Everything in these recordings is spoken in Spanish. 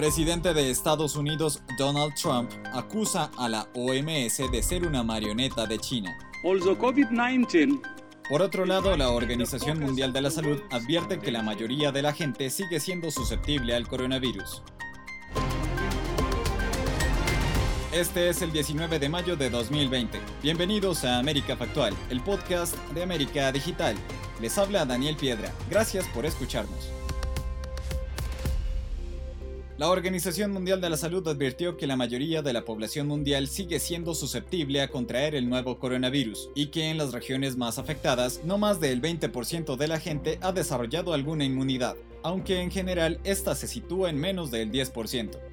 Presidente de Estados Unidos Donald Trump acusa a la OMS de ser una marioneta de China. Por otro lado, la Organización Mundial de la Salud advierte que la mayoría de la gente sigue siendo susceptible al coronavirus. Este es el 19 de mayo de 2020. Bienvenidos a América Factual, el podcast de América Digital. Les habla Daniel Piedra. Gracias por escucharnos. La Organización Mundial de la Salud advirtió que la mayoría de la población mundial sigue siendo susceptible a contraer el nuevo coronavirus y que en las regiones más afectadas no más del 20% de la gente ha desarrollado alguna inmunidad, aunque en general esta se sitúa en menos del 10%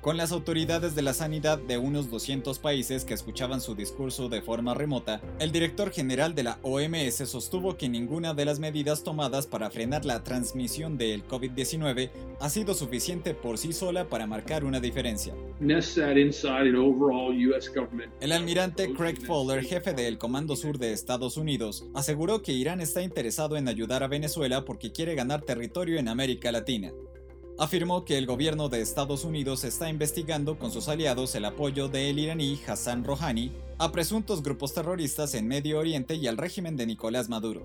con las autoridades de la sanidad de unos 200 países que escuchaban su discurso de forma remota, el director general de la OMS sostuvo que ninguna de las medidas tomadas para frenar la transmisión del COVID-19 ha sido suficiente por sí sola para marcar una diferencia. El almirante Craig Fowler, jefe del Comando Sur de Estados Unidos, aseguró que Irán está interesado en ayudar a Venezuela porque quiere ganar territorio en América Latina afirmó que el gobierno de Estados Unidos está investigando con sus aliados el apoyo del iraní Hassan Rouhani a presuntos grupos terroristas en Medio Oriente y al régimen de Nicolás Maduro.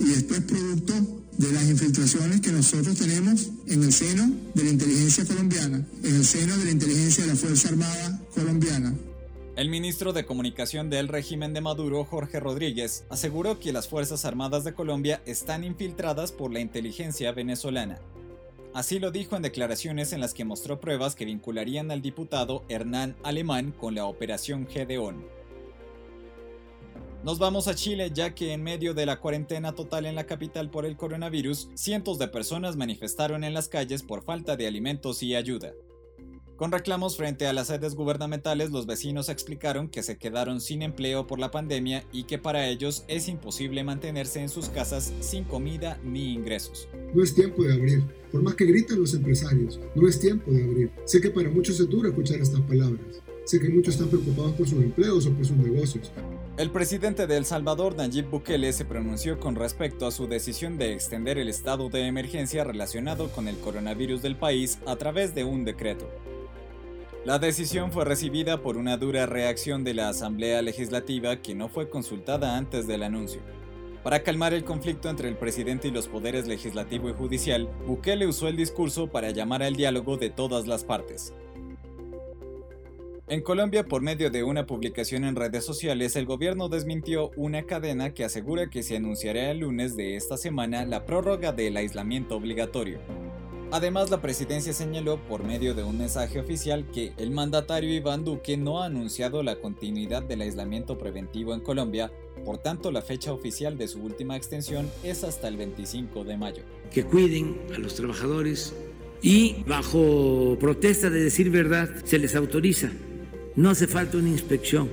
Y esto es producto de las infiltraciones que nosotros tenemos en el seno de la inteligencia colombiana, en el seno de la inteligencia de la Fuerza Armada colombiana, el ministro de Comunicación del régimen de Maduro, Jorge Rodríguez, aseguró que las Fuerzas Armadas de Colombia están infiltradas por la inteligencia venezolana. Así lo dijo en declaraciones en las que mostró pruebas que vincularían al diputado Hernán Alemán con la operación Gedeón. Nos vamos a Chile ya que en medio de la cuarentena total en la capital por el coronavirus, cientos de personas manifestaron en las calles por falta de alimentos y ayuda. Con reclamos frente a las sedes gubernamentales, los vecinos explicaron que se quedaron sin empleo por la pandemia y que para ellos es imposible mantenerse en sus casas sin comida ni ingresos. No es tiempo de abrir, por más que griten los empresarios, no es tiempo de abrir. Sé que para muchos es duro escuchar estas palabras. Sé que muchos están preocupados por sus empleos o por sus negocios. El presidente de El Salvador, Nayib Bukele, se pronunció con respecto a su decisión de extender el estado de emergencia relacionado con el coronavirus del país a través de un decreto. La decisión fue recibida por una dura reacción de la Asamblea Legislativa que no fue consultada antes del anuncio. Para calmar el conflicto entre el presidente y los poderes legislativo y judicial, Bukele usó el discurso para llamar al diálogo de todas las partes. En Colombia, por medio de una publicación en redes sociales, el gobierno desmintió una cadena que asegura que se anunciará el lunes de esta semana la prórroga del aislamiento obligatorio. Además, la presidencia señaló por medio de un mensaje oficial que el mandatario Iván Duque no ha anunciado la continuidad del aislamiento preventivo en Colombia, por tanto la fecha oficial de su última extensión es hasta el 25 de mayo. Que cuiden a los trabajadores y bajo protesta de decir verdad se les autoriza. No hace falta una inspección.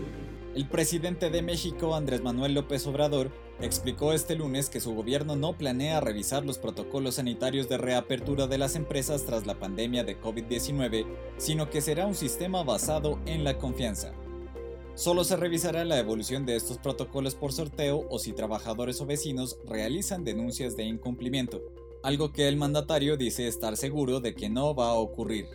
El presidente de México, Andrés Manuel López Obrador, explicó este lunes que su gobierno no planea revisar los protocolos sanitarios de reapertura de las empresas tras la pandemia de COVID-19, sino que será un sistema basado en la confianza. Solo se revisará la evolución de estos protocolos por sorteo o si trabajadores o vecinos realizan denuncias de incumplimiento, algo que el mandatario dice estar seguro de que no va a ocurrir.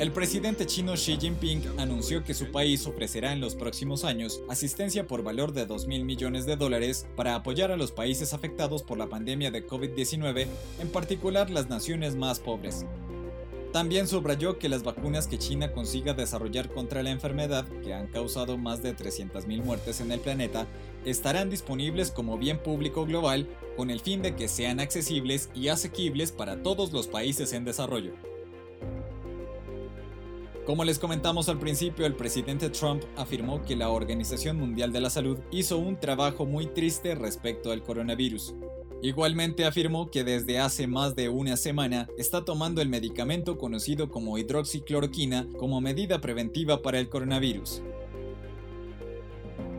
El presidente chino Xi Jinping anunció que su país ofrecerá en los próximos años asistencia por valor de 2 mil millones de dólares para apoyar a los países afectados por la pandemia de COVID-19, en particular las naciones más pobres. También subrayó que las vacunas que China consiga desarrollar contra la enfermedad, que han causado más de 300.000 muertes en el planeta, estarán disponibles como bien público global con el fin de que sean accesibles y asequibles para todos los países en desarrollo. Como les comentamos al principio, el presidente Trump afirmó que la Organización Mundial de la Salud hizo un trabajo muy triste respecto al coronavirus. Igualmente afirmó que desde hace más de una semana está tomando el medicamento conocido como hidroxicloroquina como medida preventiva para el coronavirus.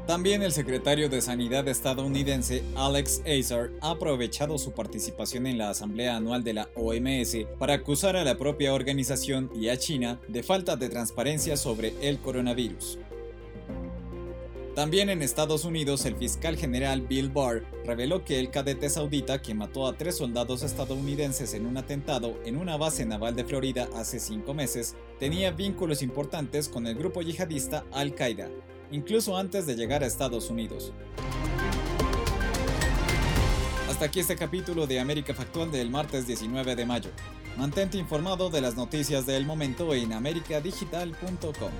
También el secretario de Sanidad estadounidense Alex Azar ha aprovechado su participación en la Asamblea Anual de la OMS para acusar a la propia organización y a China de falta de transparencia sobre el coronavirus. También en Estados Unidos, el fiscal general Bill Barr reveló que el cadete saudita que mató a tres soldados estadounidenses en un atentado en una base naval de Florida hace cinco meses tenía vínculos importantes con el grupo yihadista Al-Qaeda, incluso antes de llegar a Estados Unidos. Hasta aquí este capítulo de América Factual del martes 19 de mayo. Mantente informado de las noticias del momento en americadigital.com.